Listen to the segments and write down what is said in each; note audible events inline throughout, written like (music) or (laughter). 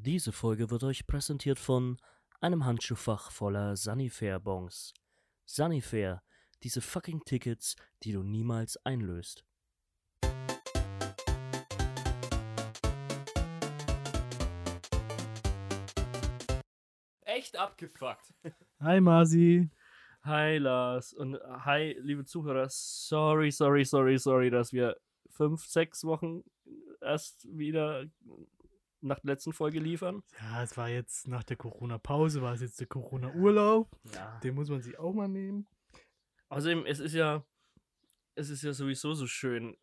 Diese Folge wird euch präsentiert von einem Handschuhfach voller Sunnyfair-Bons. Sunnyfair, diese fucking Tickets, die du niemals einlöst. Echt abgefuckt. Hi Masi. Hi Lars und hi liebe Zuhörer. Sorry, sorry, sorry, sorry, dass wir fünf, sechs Wochen erst wieder nach der letzten Folge liefern. Ja, es war jetzt nach der Corona-Pause, war es jetzt der Corona-Urlaub. Ja. Den muss man sich auch mal nehmen. Außerdem, es ist ja, es ist ja sowieso so schön,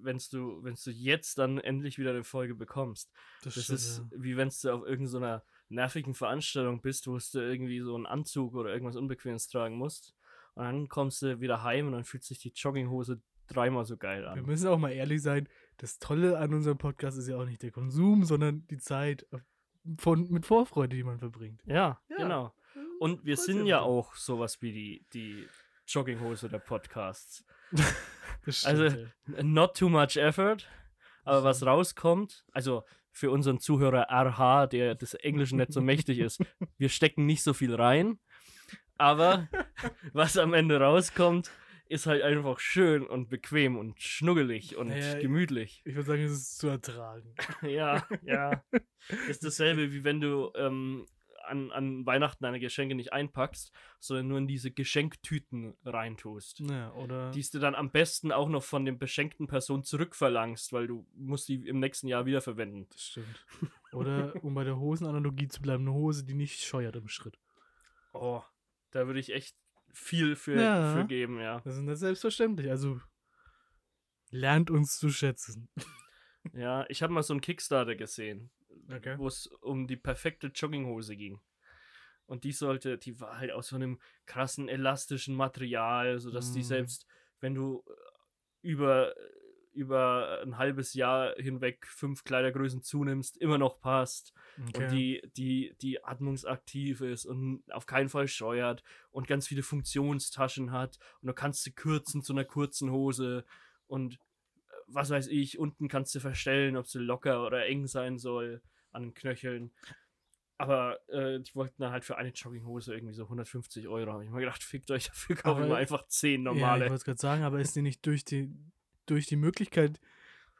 wenn du, wenn du jetzt dann endlich wieder eine Folge bekommst. Das, stimmt, ist ja. wie wenn du auf irgendeiner nervigen Veranstaltung bist, wo du irgendwie so einen Anzug oder irgendwas Unbequemes tragen musst. Und dann kommst du wieder heim und dann fühlt sich die Jogginghose dreimal so geil Wir an. müssen auch mal ehrlich sein, das Tolle an unserem Podcast ist ja auch nicht der Konsum, sondern die Zeit von, mit Vorfreude, die man verbringt. Ja, Ja. genau. Und wir sind ja auch sowas wie die, die Jogginghose der Podcasts. (laughs) Also- stimmt, ja. Not too much effort, aber was rauskommt, also für unseren Zuhörer RH, der des Englischen nicht so mächtig ist, (laughs) wir stecken nicht so viel rein, aber (laughs) was am Ende rauskommt, ist halt einfach schön und bequem und schnuggelig und Naja, gemütlich. Ich würde sagen, es ist zu ertragen. (laughs) Ja, ja. Ist dasselbe, wie wenn du ähm, an, an Weihnachten deine Geschenke nicht einpackst, sondern nur in diese Geschenktüten reintust. Ja, oder Die du dann am besten auch noch von den beschenkten Person zurückverlangst, weil du musst die im nächsten Jahr wiederverwenden. das stimmt. Oder um bei der Hosenanalogie zu bleiben, eine Hose, die nicht scheuert im Schritt. Oh, da würde ich echt viel für, Ja. für geben, ja. Das ist nicht selbstverständlich. Also lernt uns zu schätzen. (laughs) Ja, ich habe mal so einen Kickstarter gesehen, Okay. wo es um die perfekte Jogginghose ging. Und die sollte, die war halt aus so einem krassen elastischen Material, sodass die Mm. selbst, wenn du äh, über, über ein halbes Jahr hinweg fünf Kleidergrößen zunimmst, immer noch passt. und die, die, die atmungsaktiv ist und auf keinen Fall scheuert und ganz viele Funktionstaschen hat und du kannst sie kürzen zu einer kurzen Hose und äh, was weiß ich, unten kannst du verstellen, ob sie locker oder eng sein soll an den Knöcheln. Aber äh, die wollten dann halt für eine Jogginghose irgendwie so 150 Euro. Habe ich mal gedacht, fickt euch, dafür kaufen wir einfach 10 Ja, ich normale. wollte es gerade sagen, aber ist die nicht durch die, durch die Möglichkeit,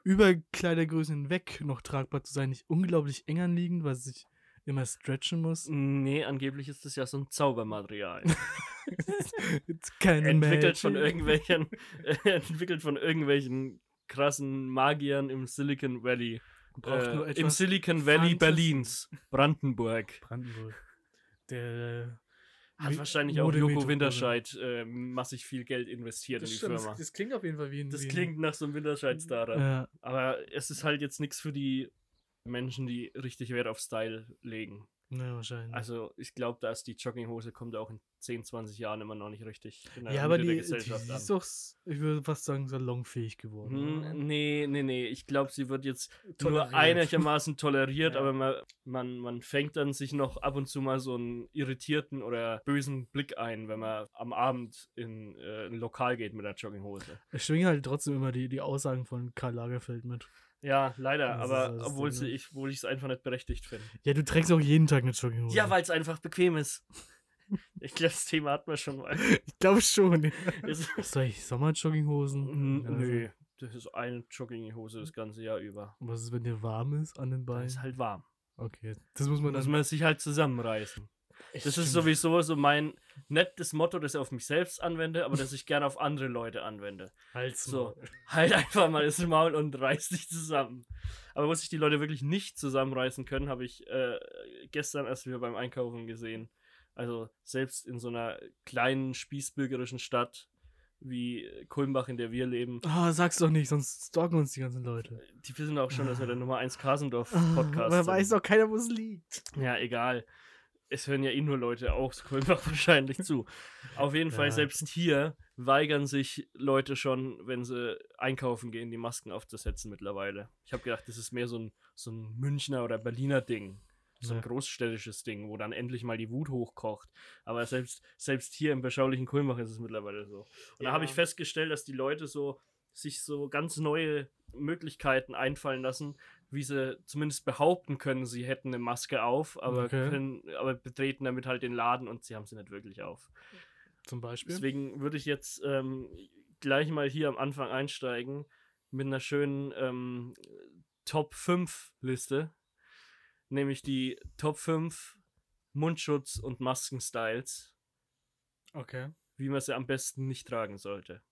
über Kleidergrößen hinweg noch tragbar zu sein, nicht unglaublich eng anliegend, weil sie sich immer stretchen muss? nee, angeblich ist das ja so ein Zaubermaterial. (laughs) Entwickelt von irgendwelchen (laughs) entwickelt von irgendwelchen krassen Magiern im Silicon Valley. Braucht nur Äh, Im Silicon Valley Fantas- Berlins, Brandenburg. Brandenburg. Der Hat wahrscheinlich auch Joko. Winterscheid äh, massig viel Geld investiert Das, in die stimmt, Firma. das, das klingt auf jeden Fall wie ein. Das wie klingt nach so einem Winterscheid-Startup. Ja, Aber es ist halt jetzt nichts für die Menschen, die richtig Wert auf Style legen. Ja, wahrscheinlich. Also ich glaube, dass die Jogginghose kommt auch in 10, 20 Jahren immer noch nicht richtig in der ja, aber die, die an. ist doch, ich würde fast sagen, salonfähig geworden. Hm, nee, nee, nee. Ich glaube, sie wird jetzt Toleriert. nur einigermaßen toleriert, (laughs) Ja. aber man, man, man fängt dann sich noch ab und zu mal so einen irritierten oder bösen Blick ein, wenn man am Abend in äh, ein Lokal geht mit der Jogginghose. Ich schwinge halt trotzdem immer die, die Aussagen von Karl Lagerfeld mit. Ja, leider, Das ist aber obwohl ich, es einfach nicht berechtigt finde. Ja, du trägst auch jeden Tag eine Jogginghose. Ja, weil es einfach bequem ist. (laughs) Ich glaube, das Thema hatten wir schon mal. (laughs) ich glaube schon. (laughs) Soll ich Sommerjogginghosen? N- Also, Nö, das ist eine Jogginghose das ganze Jahr über. Was ist, wenn dir warm ist an den Beinen? ist halt warm. Okay, das muss man muss dann. man sich halt zusammenreißen. Das ist sowieso so mein nettes Motto, das ich auf mich selbst anwende, aber das ich gerne auf andere Leute anwende. Hals So, (laughs) halt einfach mal das Maul und reiß dich zusammen. Aber wo sich die Leute wirklich nicht zusammenreißen können, habe ich äh, gestern erst wieder beim Einkaufen gesehen. Also selbst in so einer kleinen spießbürgerischen Stadt wie Kulmbach, in der wir leben, Ah, sag's doch nicht, sonst stalken uns die ganzen Leute. die wissen auch schon, dass wir der Nummer 1 Kasendorf Ah, sind. weiß doch keiner, wo es liegt. Ja, egal. Es hören ja eh nur Leute aus Kulmbach (laughs) wahrscheinlich zu. Auf jeden Fall, Ja. selbst hier weigern sich Leute schon, wenn sie einkaufen gehen, die Masken aufzusetzen mittlerweile. Ich habe gedacht, das ist mehr so ein, so ein Münchner oder Berliner Ding. So ein Ja. großstädtisches Ding, wo dann endlich mal die Wut hochkocht. Aber selbst, selbst hier im beschaulichen Kulmbach ist es mittlerweile so. Und da habe ich Ja. festgestellt, dass die Leute so sich so ganz neue Möglichkeiten einfallen lassen, wie sie zumindest behaupten können, sie hätten eine Maske auf, aber, Okay. können, aber betreten damit halt den Laden und sie haben sie nicht wirklich auf. Zum Beispiel. Deswegen würde ich jetzt ähm, gleich mal hier am Anfang einsteigen mit einer schönen ähm, Top 5 Liste. Nämlich die Top 5 Mundschutz- und Maskenstyles, Okay. wie man sie am besten nicht tragen sollte.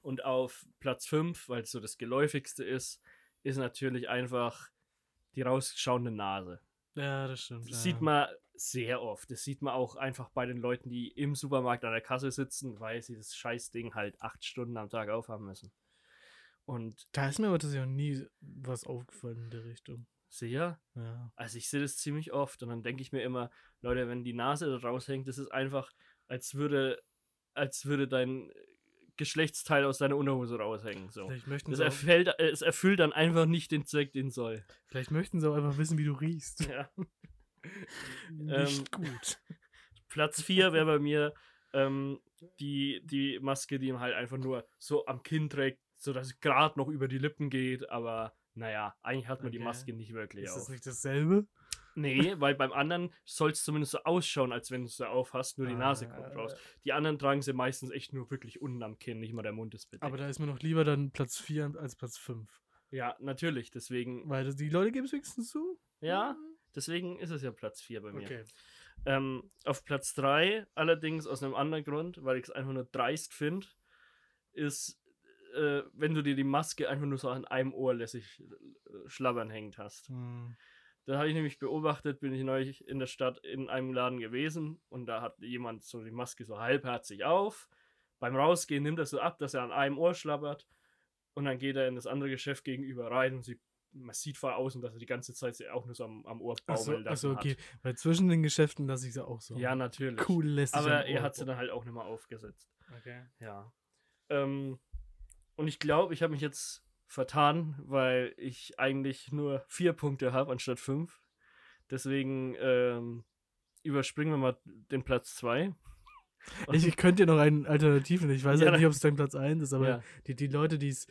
Und auf Platz 5, weil es so das geläufigste ist, ist natürlich einfach die rausschauende Nase. Ja, das stimmt. Das ja. sieht man sehr oft. Das sieht man auch einfach bei den Leuten, die im Supermarkt an der Kasse sitzen, weil sie das Scheißding halt acht Stunden am Tag aufhaben müssen. Und Da ist mir aber tatsächlich auch nie was aufgefallen in der Richtung. sehr, Ja. also ich sehe das ziemlich oft und dann denke ich mir immer, Leute, wenn die Nase da raushängt, das ist einfach, als würde, als würde dein Geschlechtsteil aus deiner Unterhose raushängen. So. Vielleicht, möchten Das sie erfällt, äh, es erfüllt dann einfach nicht den Zweck, den es soll. vielleicht möchten sie auch einfach wissen, wie du riechst. Ja. (laughs) Nicht gut. (laughs) Platz 4 wäre bei mir ähm, die, die Maske, die man halt einfach nur so am Kinn trägt, sodass es gerade noch über die Lippen geht, aber naja, eigentlich hat man die Okay. Maske nicht wirklich Ist auf. das nicht dasselbe? Nee, weil beim anderen soll es zumindest so ausschauen, als wenn du sie aufhast, nur die Nase kommt Ah. raus. Die anderen tragen sie meistens echt nur wirklich unten am Kinn, nicht mal der Mund ist bedeckt. Aber da ist mir noch lieber dann Platz 4 als Platz 5. ja, natürlich, deswegen, Weil die Leute geben es wenigstens zu. ja, deswegen ist es ja Platz 4 bei mir. Okay. Ähm, auf Platz 3, allerdings aus einem anderen Grund, weil ich es einfach nur dreist finde, ist, äh, wenn du dir die Maske einfach nur so an einem Ohr lässig äh, schlabbern hängt hast. Hm. Da habe ich nämlich beobachtet, bin ich neulich in der Stadt in einem Laden gewesen und da hat jemand so die Maske so halbherzig auf. Beim Rausgehen nimmt er so ab, dass er an einem Ohr schlabbert und dann geht er in das andere Geschäft gegenüber rein und sie, man sieht vor außen, dass er die ganze Zeit sie auch nur so am, am Ohr Achso, baumeln achso, lassen okay. Weil zwischen den Geschäften lasse ich sie auch so. hat. Ja, natürlich. Cool lässt sich Aber er hat sie dann halt auch nicht mehr aufgesetzt. Okay. Ja. Ähm, und ich glaube, ich habe mich jetzt vertan, weil ich eigentlich nur vier Punkte habe anstatt fünf. Deswegen ähm, überspringen wir mal den Platz zwei. (laughs) Ich, ich könnte dir noch einen Alternativen. Ich weiß Ja, halt nicht, ob es dein Platz 1 ist, aber Ja. die, die Leute, die's,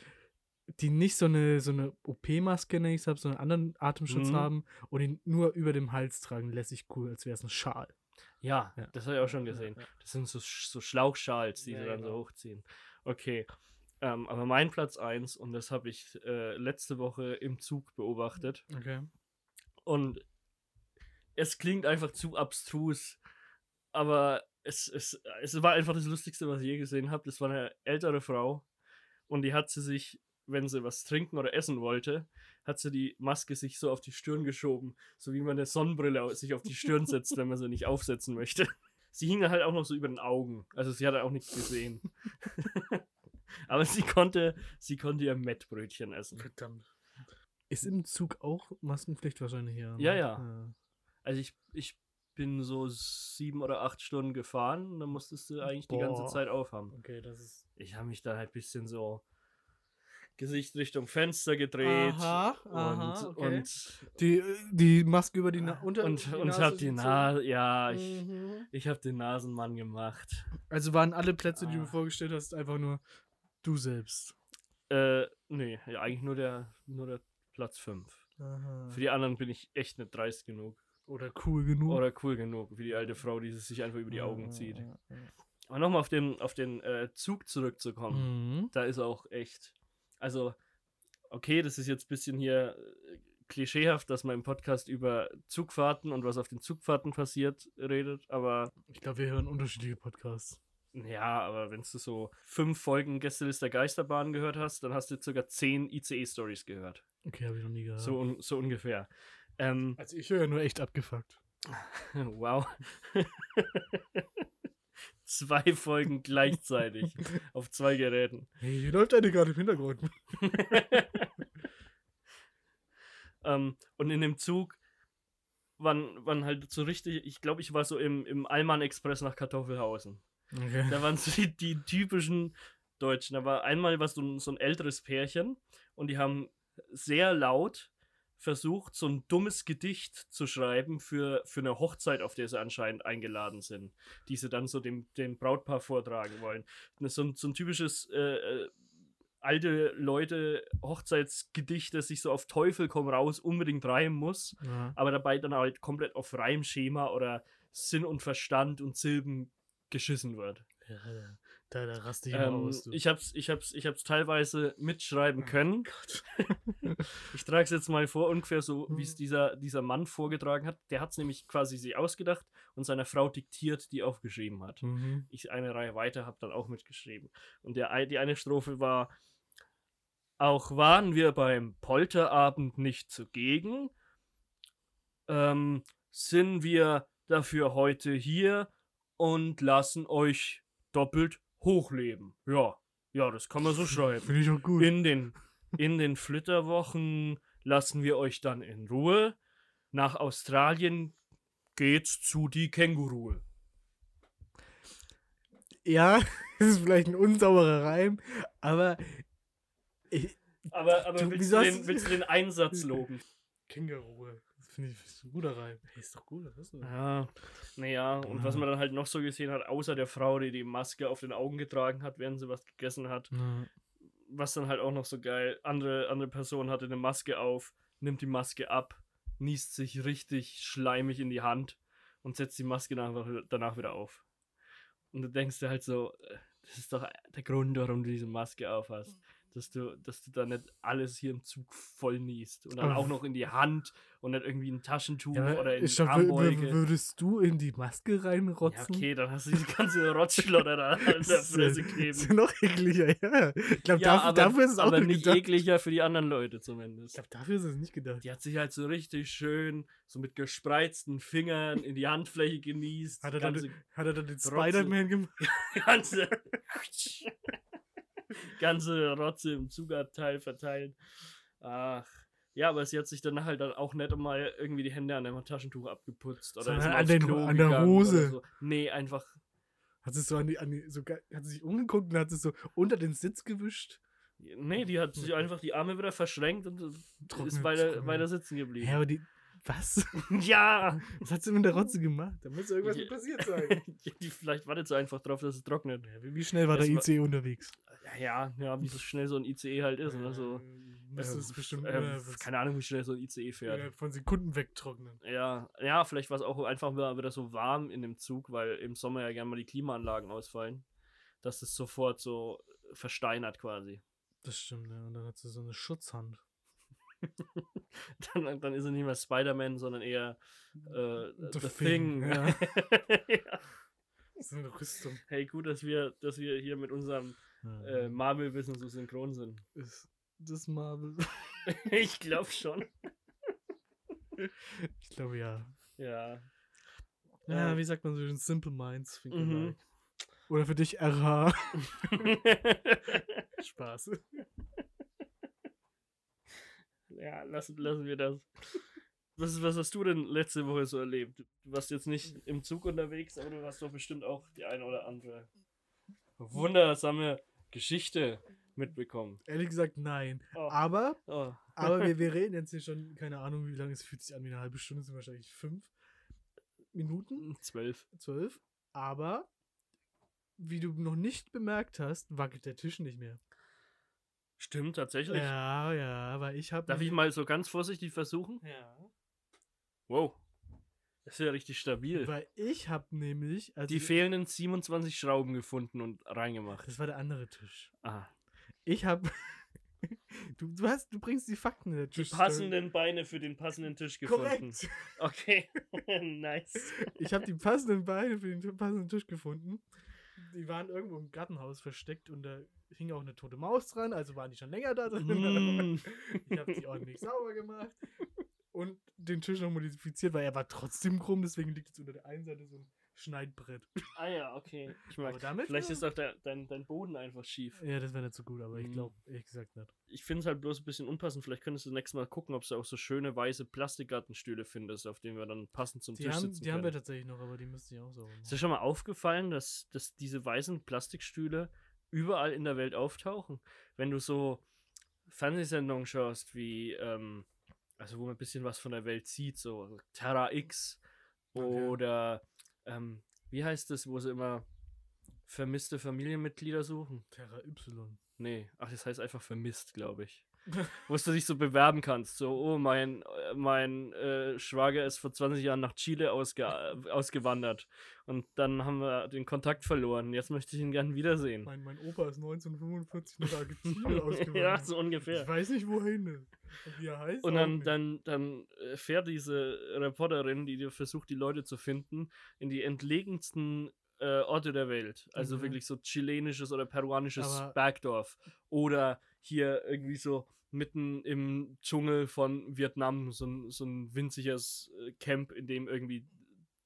die nicht so eine, so eine OP-Maske, nenne ich es, sondern einen anderen Atemschutz Mhm. haben und ihn nur über dem Hals tragen, lässig cool, als wäre es ein Schal. Ja, Ja. das habe ich auch schon gesehen. Ja, ja. Das sind so, so Schlauchschals, die sie dann so genau. hochziehen. Okay. Ähm, aber mein Platz eins und das habe ich äh, letzte Woche im Zug beobachtet. Okay. Und es klingt einfach zu abstrus, aber es, es, es war einfach das Lustigste, was ich je gesehen habe. Das war eine ältere Frau und die hat sie sich, wenn sie was trinken oder essen wollte, hat sie die Maske sich so auf die Stirn geschoben, so wie man eine Sonnenbrille sich auf die Stirn setzt, wenn man sie nicht aufsetzen möchte. (laughs) Sie hing halt auch noch so über den Augen, also sie hat auch nichts gesehen. (laughs) aber sie konnte, sie konnte ihr Mettbrötchen essen. Verdammt. Ist im Zug auch Maskenpflicht wahrscheinlich hier? Ja, ja. Also ich, ich bin so sieben oder acht Stunden gefahren und dann musstest du eigentlich die ganze Boah. Zeit aufhaben. Okay, das ist. Ich habe mich dann halt ein bisschen so Gesicht Richtung Fenster gedreht Aha, und, aha, okay. und, Die, die Maske über die Na unter und, die und Nase habe die gezogen? Nase, ja, ich, Mhm. ich habe den Nasenmann gemacht. Also waren alle Plätze, die du Ah. vorgestellt hast, einfach nur du selbst. Äh, nee, ja, eigentlich nur der, nur der Platz 5. Für die anderen bin ich echt nicht dreist genug. Oder cool genug. Oder cool genug, wie die alte Frau, die sich einfach über die Augen zieht. Aber nochmal auf den, auf den äh, Zug zurückzukommen. Mhm. da ist auch echt. Also, okay, das ist jetzt ein bisschen hier äh, klischeehaft, dass man im Podcast über Zugfahrten und was auf den Zugfahrten passiert redet, aber Ich glaube, wir hören unterschiedliche Podcasts. Ja, aber wenn du so fünf Folgen Gästeliste Geisterbahn gehört hast, dann hast du jetzt sogar zehn ICE-Stories gehört. Okay, habe ich noch nie gehört. So, un so ungefähr. Ähm, Also ich höre ja nur echt abgefuckt. (laughs) wow. (laughs) Zwei Folgen gleichzeitig (laughs) auf zwei Geräten. Hey, hier läuft eine gerade im Hintergrund. Ähm, und in dem Zug waren, waren halt so richtig, ich glaube, ich war so im, im Allmann Express nach Kartoffelhausen. Okay. Da waren so die, die typischen Deutschen. Da war einmal was so ein, so ein älteres Pärchen und die haben sehr laut versucht, so ein dummes Gedicht zu schreiben für, für eine Hochzeit, auf der sie anscheinend eingeladen sind, die sie dann so dem, dem Brautpaar vortragen wollen. Das ist so ein, so ein typisches äh, äh, alte Leute Hochzeitsgedichte sich so auf Teufel komm raus unbedingt reimen muss, Ja. aber dabei dann halt komplett auf Reimschema oder Sinn und Verstand und Silben geschissen wird. Ja, da, da, raste ich Ähm, aus. Du. ich hab's, ich hab's, ich hab's teilweise mitschreiben Oh können. (laughs) ich trage es jetzt mal vor, ungefähr so, wie Hm. es dieser, dieser Mann vorgetragen hat. Der hat es nämlich quasi sich ausgedacht und seiner Frau diktiert, die aufgeschrieben hat. Mhm. Ich eine Reihe weiter habe dann auch mitgeschrieben. Und der, die eine Strophe war: Auch waren wir beim Polterabend nicht zugegen, ähm, sind wir dafür heute hier und lassen euch doppelt hochleben. Ja, ja, das kann man so (laughs) schreiben. Finde ich auch gut. In den, in den Flitterwochen lassen wir euch dann in Ruhe. Nach Australien geht's zu die Kängurue. ja, (laughs) das ist vielleicht ein unsauberer Reim, aber ich, Aber, aber Du, willst, du den, willst du den (laughs) Einsatz loben? Känguru, das finde ich ist ein guter Reim. Hey, ist doch gut, das ist doch. Ja, naja, und was Ja. man dann halt noch so gesehen hat, außer der Frau, die die Maske auf den Augen getragen hat, während sie was gegessen hat, Ja. was dann halt auch noch so geil, andere, andere Person hatte eine Maske auf, nimmt die Maske ab, niest sich richtig schleimig in die Hand und setzt die Maske danach, danach wieder auf. Und du denkst dir halt so, äh, das ist doch der Grund, warum du diese Maske aufhast. Dass du, dass du da nicht alles hier im Zug voll niest. Und dann auch noch in die Hand und nicht irgendwie ein Taschentuch Ja, oder in ich die glaub, Armbeuge. wür- würdest du in die Maske Ja, reinrotzen? okay, dann hast du diese ganze (laughs) Rotzschlotter da an der Fresse Das kleben. ist ja noch ekliger, ja. Ich glaube, Ja, dafür, aber, dafür ist es auch aber nicht gedacht. ekliger für die anderen Leute Ich zumindest. glaube, dafür ist es nicht gedacht. Die hat sich halt so richtig schön, so mit gespreizten Fingern in die Handfläche genießt. Hat er, dann, hat er dann den. Spider-Man (laughs) gemacht? ganze, (laughs) (laughs) ganze Rotze im Zugabteil verteilt. Ach. Ja, aber sie hat sich dann halt dann auch nicht mal irgendwie die Hände an dem Taschentuch abgeputzt. Oder Sondern an den- an der Hose. So. Nee, einfach. Hat sie so an die, an die so, hat sie sich umgeguckt und hat sie so unter den Sitz gewischt? Nee, die hat sich einfach die Arme wieder verschränkt und Trocknet, ist weiter, weiter sitzen geblieben. Ja, aber die. Was? (laughs) Ja! Was hat sie mit der Rotze gemacht? Da muss irgendwas Ja. passiert sein. (laughs) die, vielleicht wartet sie einfach drauf, dass es trocknet. Ja, wie schnell war der Das war- IC unterwegs? Ja, ja, wie so schnell so ein ICE halt ist. Oder so. Das Ähm, ist bestimmt äh, keine Ahnung, wie schnell so ein ICE fährt. von Sekunden wegtrocknen. Ja, ja, vielleicht war es auch einfach wieder so warm in dem Zug, weil im Sommer ja gerne mal die Klimaanlagen ausfallen, dass es sofort so versteinert quasi. Das stimmt, ja. Und dann hat sie so eine Schutzhand. (laughs) Dann, dann ist er nicht mehr Spider-Man, sondern eher äh, The The, Thing, Thing. ja. (laughs) ja. So eine Rüstung. Hey, gut, dass wir, dass wir hier mit unserem äh, Marvel-Wissen so synchron sind. (laughs) ist das Marvel? (laughs) ich glaube schon. (laughs) ich glaube ja. Ja. Ja, Ähm, wie sagt man so schön? Simple Minds. Mhm. Oder für dich RH. Spaß. ja, lassen, lassen wir das. Was, was hast du denn letzte Woche so erlebt? Du warst jetzt nicht im Zug unterwegs, aber du hast doch bestimmt auch die eine oder andere wundersame Geschichte mitbekommen. Ehrlich gesagt, nein. Oh. Aber, Oh. aber wir, wir (laughs) reden jetzt hier schon, keine Ahnung, wie lange es fühlt sich an wie eine halbe Stunde, sind wahrscheinlich fünf Minuten, Zwölf. zwölf. Aber, wie du noch nicht bemerkt hast, wackelt der Tisch nicht mehr. Stimmt, tatsächlich. Ja, ja, weil ich habe. Darf ich mal so ganz vorsichtig versuchen? Ja. Wow. Das ist ja richtig stabil. Weil ich habe nämlich. Also Die fehlenden 27 Schrauben gefunden und reingemacht. das war der andere Tisch. Ah. Ich habe. (laughs) du, du, hast, du bringst die Fakten in der Die Tisch. passenden Beine für den passenden Tisch gefunden. Korrekt. Okay. (laughs) nice. Ich habe die passenden Beine für den passenden Tisch gefunden. Die waren irgendwo im Gartenhaus versteckt und da hing auch eine tote Maus dran, also waren die schon länger da drin. Mm. (laughs) Ich habe die ordentlich sauber gemacht und den Tisch noch modifiziert, weil er war trotzdem krumm, deswegen liegt jetzt unter der einen Seite so ein Schneidbrett. Ah ja, okay. Ich Aber mag. damit Vielleicht war- ist auch der, dein, dein Boden einfach schief. Ja, das wäre nicht so gut, aber ich Mm. glaube ehrlich gesagt nicht. Ich finde es halt bloß ein bisschen unpassend. Vielleicht könntest du das nächste Mal gucken, ob du auch so schöne weiße Plastikgartenstühle findest, auf denen wir dann passend zum Die, Tisch haben, sitzen die haben wir können. tatsächlich noch, aber die müsste ich auch sauber Ist dir schon mal aufgefallen, dass, dass diese weißen Plastikstühle überall in der Welt auftauchen? Wenn du so Fernsehsendungen schaust, wie, ähm, also wo man ein bisschen was von der Welt sieht, so Terra X Okay. oder, ähm, wie heißt das, wo sie immer vermisste Familienmitglieder suchen? Terra Y. Nee, ach, das heißt einfach vermisst, glaube ich. (laughs) Wo du dich so bewerben kannst. So, oh, mein, äh, mein äh, Schwager ist vor 20 Jahren nach Chile ausge ausgewandert. Und dann haben wir den Kontakt verloren. Jetzt möchte ich ihn gern wiedersehen. Mein, mein Opa ist 1945 nach Argentinien ausgewandert. ja, so ungefähr. Ich weiß nicht, wohin. Wie er heißt. Und dann, dann, dann äh, fährt diese Reporterin, die versucht, die Leute zu finden, in die entlegensten äh, Orte der Welt. Also mhm. wirklich so chilenisches oder peruanisches Aber Bergdorf. Oder hier irgendwie so mitten im Dschungel von Vietnam, so ein, so ein winziges äh, Camp, in dem irgendwie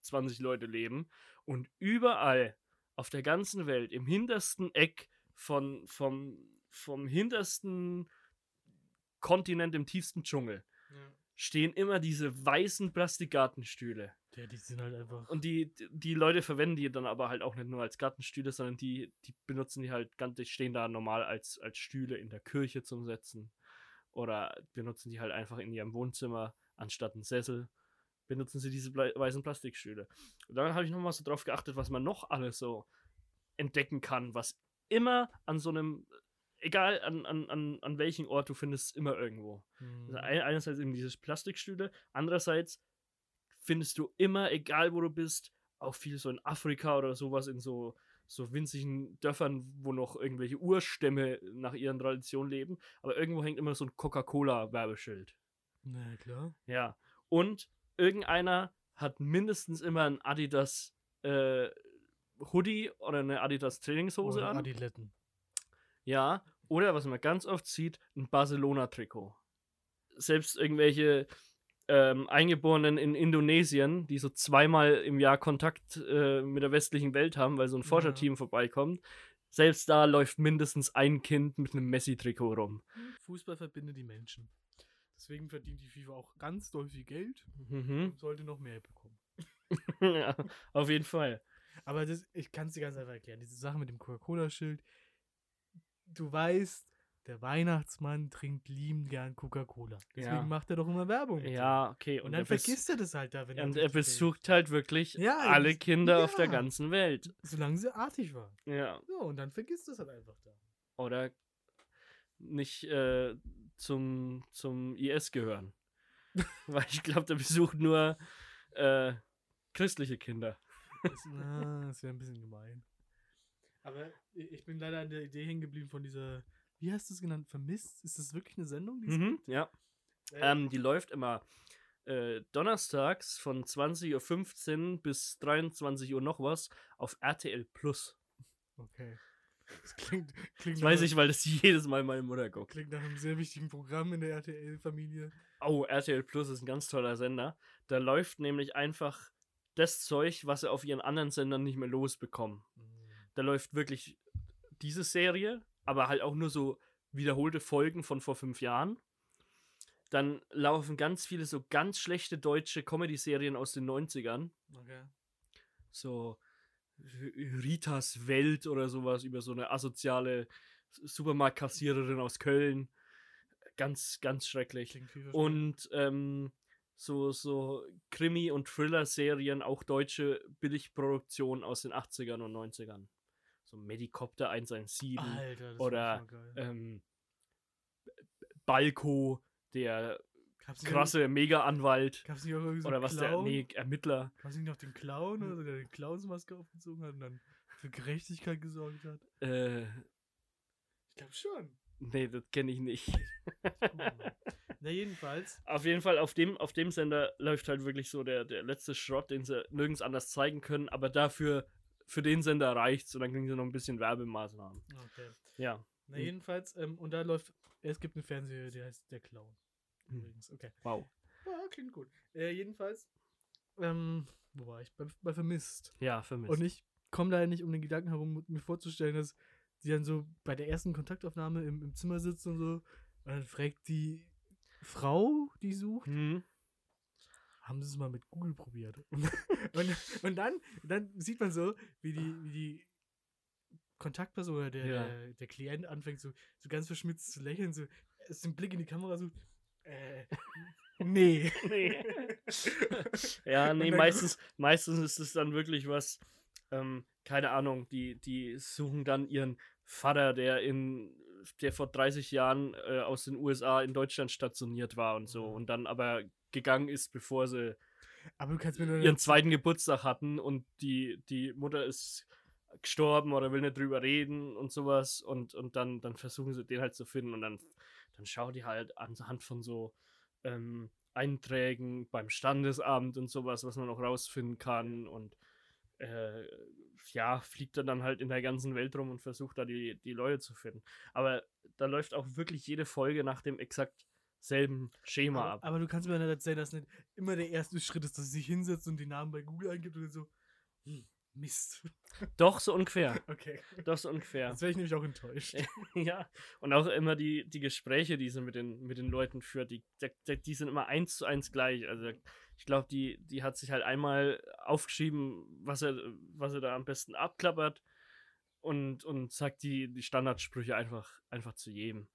20 Leute leben. Und überall auf der ganzen Welt, im hintersten Eck von, vom, vom hintersten Kontinent im tiefsten Dschungel, ja. Stehen immer diese weißen Plastikgartenstühle. Ja, die sind halt einfach. Und die, die Leute verwenden die dann aber halt auch nicht nur als Gartenstühle, sondern die, die benutzen die halt ganz, die stehen da normal als, als Stühle in der Kirche zum Setzen. Oder benutzen die halt einfach in ihrem Wohnzimmer anstatt einen Sessel. Benutzen sie diese weißen Plastikstühle. Und dann habe ich nochmal so drauf geachtet, was man noch alles so entdecken kann, was immer an so einem egal an, an, an, an welchem Ort du findest, immer irgendwo. Mhm. Also einerseits eben diese Plastikstühle, andererseits findest du immer, egal wo du bist, auch viel so in Afrika oder sowas, in so, so winzigen Dörfern, wo noch irgendwelche Urstämme nach ihren Traditionen leben. Aber irgendwo hängt immer so ein Coca-Cola-Werbeschild. Na klar. Ja. Und irgendeiner hat mindestens immer ein Adidas äh, Hoodie oder eine Adidas Trainingshose oder an. Adiletten. Ja. Oder was man ganz oft sieht, ein Barcelona-Trikot. Selbst irgendwelche ähm, Eingeborenen in Indonesien, die so zweimal im Jahr Kontakt äh, mit der westlichen Welt haben, weil so ein Forscherteam ja. vorbeikommt. Selbst da läuft mindestens ein Kind mit einem Messi-Trikot rum. Fußball verbindet die Menschen. Deswegen verdient die FIFA auch ganz doll viel Geld mhm. und sollte noch mehr bekommen. (laughs) ja, auf jeden Fall. Aber das, ich kann es dir ganz einfach erklären. Diese Sache mit dem Coca-Cola-Schild. Du weißt, der Weihnachtsmann trinkt liebend gern Coca-Cola. Deswegen ja. macht er doch immer Werbung. Ja, okay. Und, und dann vergisst er das halt da, wenn er. Und er besucht steht. halt wirklich ja, alle Kinder ja. auf der ganzen Welt. Solange sie artig war. Ja. So, und dann vergisst es halt einfach da. Oder nicht äh, zum, zum IS gehören. (laughs) Weil ich glaube, der besucht nur äh, christliche Kinder. Das, na, das wäre ein bisschen gemein. Aber ich bin leider an der Idee hängen geblieben von dieser wie hast du es genannt? Vermisst? Ist das wirklich eine Sendung? Die mhm, ja. Äh, ähm, die läuft immer äh, donnerstags von 20.15 Uhr bis 23 Uhr noch was auf RTL Plus. Okay. Das klingt. klingt das weiß ich, weil das (laughs) jedes Mal meine Mutter guckt. Klingt nach einem sehr wichtigen Programm in der RTL-Familie. Oh, RTL Plus ist ein ganz toller Sender. Da läuft nämlich einfach das Zeug, was sie auf ihren anderen Sendern nicht mehr losbekommen. Mhm. Da läuft wirklich diese Serie, aber halt auch nur so wiederholte Folgen von vor fünf Jahren. Dann laufen ganz viele so ganz schlechte deutsche Comedy-Serien aus den 90ern. Okay. So Ritas Welt oder sowas über so eine asoziale Supermarktkassiererin aus Köln. Ganz, ganz schrecklich. Und ähm, so, so Krimi- und Thriller-Serien, auch deutsche Billigproduktionen aus den 80ern und 90ern so Medikopter 117 Alter, oder ähm, Balko, der krasse Mega-Anwalt. Gab's nicht auch so Oder was Clown? der, nee, Ermittler. Gab's nicht noch den Clown, oder der die Clownsmaske aufgezogen hat und dann für Gerechtigkeit gesorgt hat? Äh. Ich glaube schon. Nee, das kenne ich nicht. Na, jedenfalls. (laughs) Auf jeden Fall, auf dem, auf dem Sender läuft halt wirklich so der, der letzte Schrott, den sie nirgends anders zeigen können, aber dafür für den Sender reicht's und dann kriegen sie noch ein bisschen Werbemaßnahmen. Okay. Ja. Na, jedenfalls, ähm, und da läuft, es gibt eine Fernsehserie, die heißt Der Clown. Hm. Übrigens, okay. Wow. Ja, klingt gut. Äh, jedenfalls, ähm, wo war ich? Bei, bei Vermisst. Ja, Vermisst. Und ich komme da nicht um den Gedanken herum, mir vorzustellen, dass sie dann so bei der ersten Kontaktaufnahme im, im Zimmer sitzt und so, und dann fragt die Frau, die sucht, mhm haben sie es mal mit Google probiert. (laughs) und, und dann, dann sieht man so, wie die, wie die Kontaktperson oder der, ja. der, der, Klient anfängt, so, so ganz verschmitzt zu lächeln, so den Blick in die Kamera sucht. Äh, (laughs) nee. nee. (laughs) ja, nee, meistens, meistens ist es dann wirklich was, ähm, keine Ahnung, die, die suchen dann ihren Vater, der in der vor 30 Jahren äh, aus den USA in Deutschland stationiert war und so. Mhm. Und dann aber gegangen ist, bevor sie ihren zweiten Geburtstag hatten und die, die Mutter ist gestorben oder will nicht drüber reden und sowas und, und dann, dann versuchen sie den halt zu finden und dann, dann schauen die halt anhand von so ähm, Einträgen beim Standesamt und sowas, was man auch rausfinden kann und äh, ja, fliegt er dann halt in der ganzen Welt rum und versucht da die, die Leute zu finden. Aber da läuft auch wirklich jede Folge nach dem exakt selben Schema aber, ab. Aber du kannst mir nicht erzählen, dass nicht immer der erste Schritt ist, dass sie sich hinsetzt und die Namen bei Google eingibt und so, hm, Mist. (laughs) Doch, so ungefähr. Okay. Doch, so ungefähr. Jetzt wäre ich nämlich auch enttäuscht. (laughs) ja, und auch immer die, die Gespräche, die sie mit den, mit den Leuten führt, die, die, die sind immer eins zu eins gleich. Also ich glaube, die, die hat sich halt einmal aufgeschrieben, was er, was er da am besten abklappert und, und sagt die, die Standardsprüche einfach, einfach zu jedem.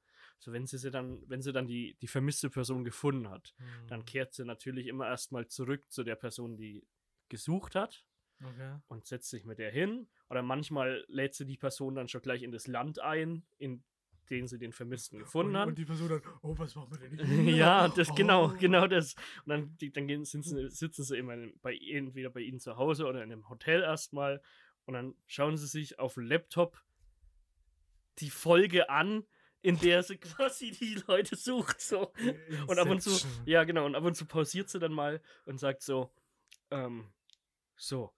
So, wenn sie, sie dann, wenn sie dann die, die vermisste Person gefunden hat, mhm. dann kehrt sie natürlich immer erstmal zurück zu der Person, die gesucht hat. Okay. Und setzt sich mit der hin. Oder manchmal lädt sie die Person dann schon gleich in das Land ein, in den sie den Vermissten gefunden haben. Und die Person dann, oh, was machen wir denn hier? (laughs) ja, das oh. genau, genau das. Und dann, die, dann gehen, sitzen, sitzen sie immer bei, entweder bei ihnen zu Hause oder in einem Hotel erstmal. Und dann schauen sie sich auf dem Laptop die Folge an, in der sie quasi die Leute sucht. So. Und ab und zu, ja genau, und ab und zu pausiert sie dann mal und sagt so, ähm, so,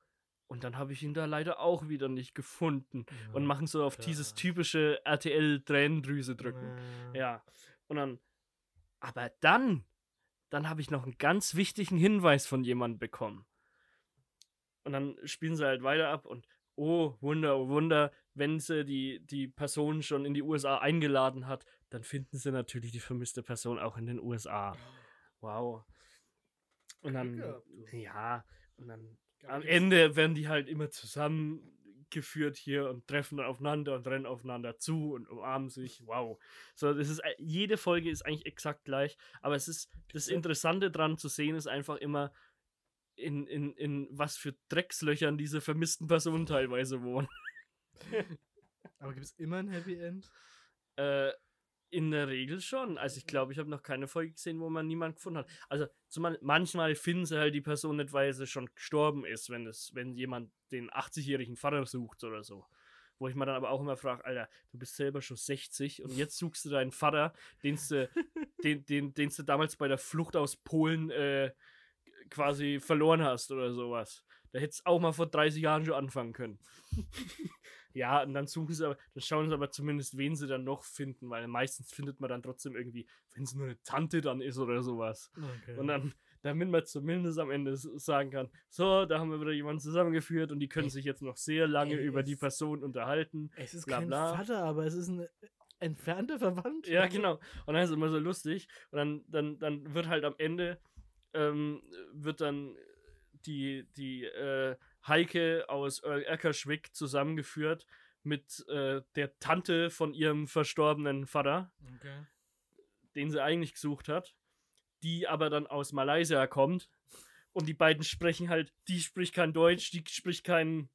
und dann habe ich ihn da leider auch wieder nicht gefunden. Ja, und machen so auf klar. dieses typische RTL-Tränendrüse drücken. Ja. ja. Und dann, aber dann, dann habe ich noch einen ganz wichtigen Hinweis von jemandem bekommen. Und dann spielen sie halt weiter ab und oh Wunder, oh Wunder, wenn sie die, die Person schon in die USA eingeladen hat, dann finden sie natürlich die vermisste Person auch in den USA. Wow. Und dann, ja, und dann am Ende werden die halt immer zusammengeführt hier und treffen aufeinander und rennen aufeinander zu und umarmen sich. Wow. So, das ist, jede Folge ist eigentlich exakt gleich, aber es ist, das Interessante dran zu sehen ist einfach immer, in, in, in was für Dreckslöchern diese vermissten Personen teilweise wohnen. (laughs) aber gibt es immer ein Happy End? Äh, in der Regel schon. Also ich glaube, ich habe noch keine Folge gesehen, wo man niemanden gefunden hat. Also zumal, manchmal finden sie halt die Person nicht, weil sie schon gestorben ist, wenn es, wenn jemand den 80-jährigen Vater sucht oder so. Wo ich mir dann aber auch immer frage, Alter, du bist selber schon 60 und jetzt suchst du deinen Vater, den du, (laughs) den, den, den du damals bei der Flucht aus Polen äh, quasi verloren hast oder sowas. Da hättest du auch mal vor 30 Jahren schon anfangen können. (laughs) Ja, und dann suchen sie aber, dann schauen sie aber zumindest, wen sie dann noch finden, weil meistens findet man dann trotzdem irgendwie, wenn es nur eine Tante dann ist oder sowas. Okay. Und dann, damit man zumindest am Ende sagen kann, so, da haben wir wieder jemanden zusammengeführt und die können sich jetzt noch sehr lange Ey, über die Person unterhalten. Es ist bla, kein bla. Vater, aber es ist ein entfernter Verwandter. Ja, genau. Und dann ist es immer so lustig. Und dann, dann, dann wird halt am Ende, ähm, wird dann die, die, äh, Heike aus Eckerschwick zusammengeführt mit äh, der Tante von ihrem verstorbenen Vater, okay. den sie eigentlich gesucht hat, die aber dann aus Malaysia kommt. Und die beiden sprechen halt, die spricht kein Deutsch, die spricht kein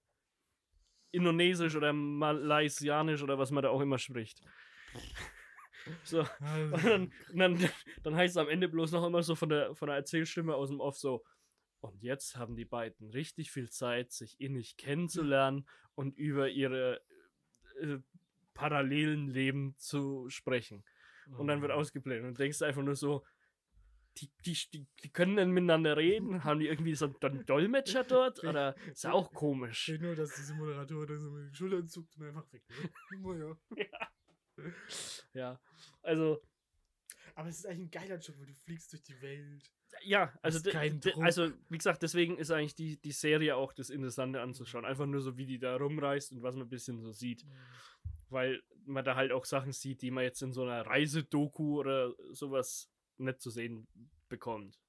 Indonesisch oder Malaysianisch oder was man da auch immer spricht. So. (laughs) Und dann, dann, dann heißt es am Ende bloß noch immer so von der, von der Erzählstimme aus dem Off so, und jetzt haben die beiden richtig viel Zeit, sich innig kennenzulernen und über ihre äh, parallelen Leben zu sprechen. Und dann wird mhm. ausgeblendet und denkst einfach nur so, die, die, die, die können dann miteinander reden? (laughs) Haben die irgendwie so einen Dolmetscher dort? Oder ist ja auch komisch. Ich nur, dass diese Moderator dann so mit den Schultern zuckt und einfach weg. Ne? (laughs) ja. (laughs) ja, also. Aber es ist eigentlich ein geiler Job, weil du fliegst durch die Welt. Ja, also, also wie gesagt, deswegen ist eigentlich die, die Serie auch das Interessante anzuschauen. Einfach nur so, wie die da rumreist und was man ein bisschen so sieht. Mhm. Weil man da halt auch Sachen sieht, die man jetzt in so einer Reisedoku oder sowas nicht zu sehen bekommt.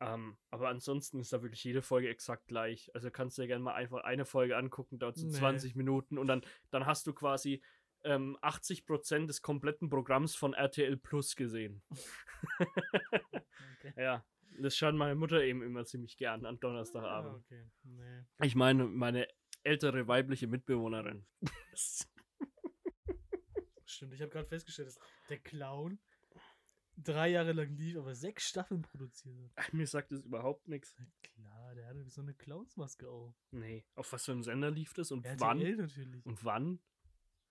Ähm, aber ansonsten ist da wirklich jede Folge exakt gleich. Also kannst du dir gerne mal einfach eine Folge angucken, dauert so nee. 20 Minuten und dann, dann hast du quasi ähm, 80% des kompletten Programms von RTL Plus gesehen. okay. (laughs) Ja, das schaut meine Mutter eben immer ziemlich gern an Donnerstagabend. Ah, okay. nee. Ich meine, meine ältere weibliche Mitbewohnerin. stimmt. Ich habe gerade festgestellt, dass der Clown drei Jahre lang lief, aber sechs Staffeln produziert hat. Mir sagt das überhaupt nichts. Klar, der hatte so eine Clownsmaske auf. Nee. Auf was für einem Sender lief das und RTL wann? natürlich. Und wann?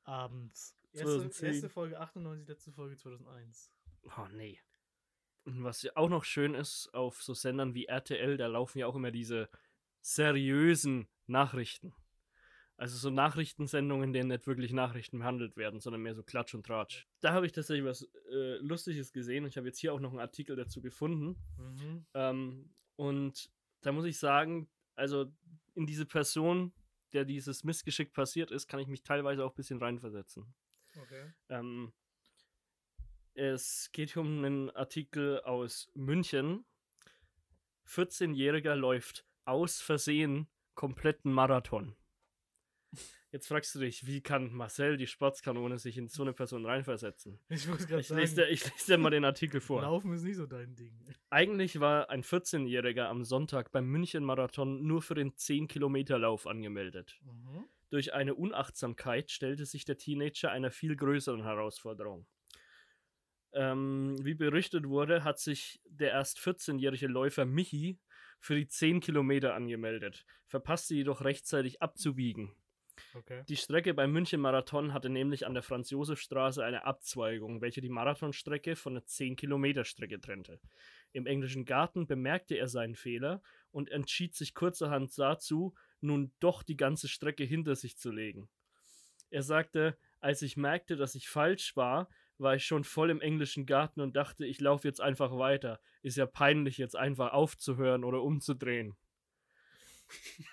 Abends. Erste, 2010. erste Folge 98, letzte Folge 2001. Oh, nee. Und was ja auch noch schön ist, auf so Sendern wie RTL, da laufen ja auch immer diese seriösen Nachrichten. Also so Nachrichtensendungen, in denen nicht wirklich Nachrichten behandelt werden, sondern mehr so Klatsch und Tratsch. Da habe ich tatsächlich was äh, Lustiges gesehen. Ich habe jetzt hier auch noch einen Artikel dazu gefunden. Mhm. Ähm, und da muss ich sagen, also in diese Person, der dieses Missgeschick passiert ist, kann ich mich teilweise auch ein bisschen reinversetzen. Okay. Ähm, es geht hier um einen Artikel aus München. 14-Jähriger läuft aus Versehen kompletten Marathon. Jetzt fragst du dich, wie kann Marcel, die Sportskanone, sich in so eine Person reinversetzen? Ich muss gerade Ich lese, sagen, dir, ich lese dir mal den Artikel vor. Laufen ist nicht so dein Ding. Eigentlich war ein 14-Jähriger am Sonntag beim München-Marathon nur für den 10-Kilometer-Lauf angemeldet. Mhm. Durch eine Unachtsamkeit stellte sich der Teenager einer viel größeren Herausforderung. Ähm, wie berichtet wurde, hat sich der erst 14-jährige Läufer Michi für die 10 Kilometer angemeldet, verpasste jedoch rechtzeitig abzubiegen. Okay. Die Strecke beim München-Marathon hatte nämlich an der Franz-Josef-Straße eine Abzweigung, welche die Marathonstrecke von der 10-Kilometer-Strecke trennte. Im englischen Garten bemerkte er seinen Fehler und entschied sich kurzerhand dazu, nun doch die ganze Strecke hinter sich zu legen. Er sagte, als ich merkte, dass ich falsch war, war ich schon voll im englischen Garten und dachte, ich laufe jetzt einfach weiter. Ist ja peinlich, jetzt einfach aufzuhören oder umzudrehen.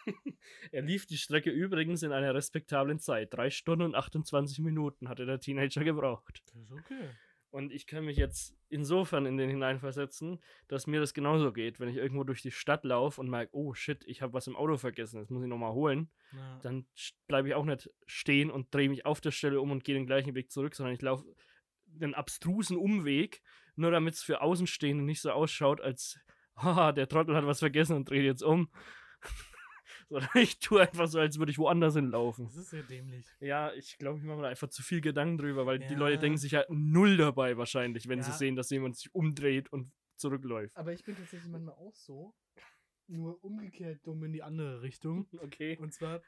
(laughs) er lief die Strecke übrigens in einer respektablen Zeit. Drei Stunden und 28 Minuten hatte der Teenager gebraucht. Das ist okay. Und ich kann mich jetzt insofern in den hineinversetzen, dass mir das genauso geht, wenn ich irgendwo durch die Stadt laufe und merke, oh shit, ich habe was im Auto vergessen, das muss ich nochmal holen. Ja. Dann bleibe ich auch nicht stehen und drehe mich auf der Stelle um und gehe den gleichen Weg zurück, sondern ich laufe den abstrusen Umweg, nur damit es für Außenstehende nicht so ausschaut, als, (laughs) haha, der Trottel hat was vergessen und dreht jetzt um. Sondern (laughs) ich tue einfach so, als würde ich woanders hinlaufen. Das ist sehr dämlich. Ja, ich glaube, ich mache mir da einfach zu viel Gedanken drüber, weil die Ja. Leute denken sich halt null dabei wahrscheinlich, wenn sie Ja. sehen, dass jemand sich umdreht und zurückläuft. Aber ich bin tatsächlich manchmal auch so. Nur umgekehrt dumm in die andere Richtung. (laughs) Okay. Und zwar,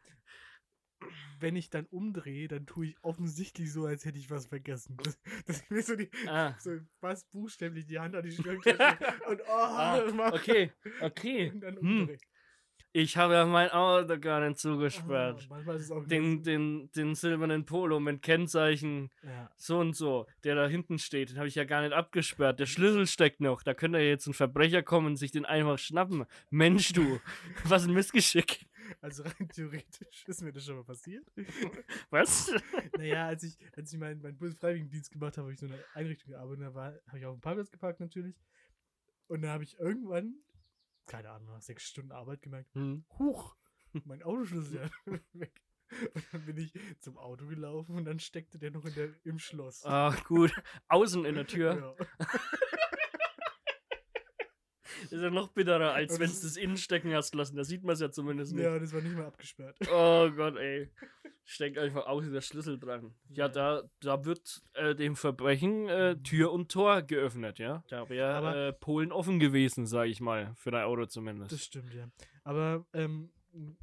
wenn ich dann umdrehe, dann tue ich offensichtlich so, als hätte ich was vergessen. Das, das ist mir so, die, Ah. so fast buchstäblich die Hand an die (laughs) Stirn und oh, ah okay, okay. und dann Hm. Ich habe ja mein Auto gar nicht Ah, zugesperrt. manchmal ist es auch Den, den, den silbernen Polo mit Kennzeichen ja. so und so, der da hinten steht, den habe ich ja gar nicht abgesperrt. Der Schlüssel steckt noch. Da könnte ja jetzt ein Verbrecher kommen und sich den einfach schnappen. Mensch, du, (laughs) was ein Missgeschick. Also rein theoretisch ist mir das schon mal passiert. (laughs) Was? (laughs) naja, als ich, als ich meinen, meinen Bundesfreiwilligendienst gemacht habe, habe ich so eine Einrichtung gearbeitet. Da habe ich auf dem Parkplatz geparkt natürlich. Und da habe ich irgendwann, keine Ahnung, nach sechs Stunden Arbeit gemerkt, Hm. huch, (laughs) mein Autoschlüssel ist ja (laughs) weg. Und dann bin ich zum Auto gelaufen und dann steckte der noch in der, im Schloss. Ah, gut. Außen in der Tür. Ja. (laughs) Ist ja noch bitterer, als wenn das du das Innenstecken hast lassen. Da sieht man es ja zumindest nicht. ja, das war nicht mehr abgesperrt. Oh Gott, ey. (laughs) Steckt einfach außen der Schlüssel dran. Ja, Ja. da, da wird äh, dem Verbrechen äh, Tür und Tor geöffnet, ja. Da wäre äh, Polen offen gewesen, sag ich mal. Für dein Auto zumindest. Das stimmt, ja. Aber ähm,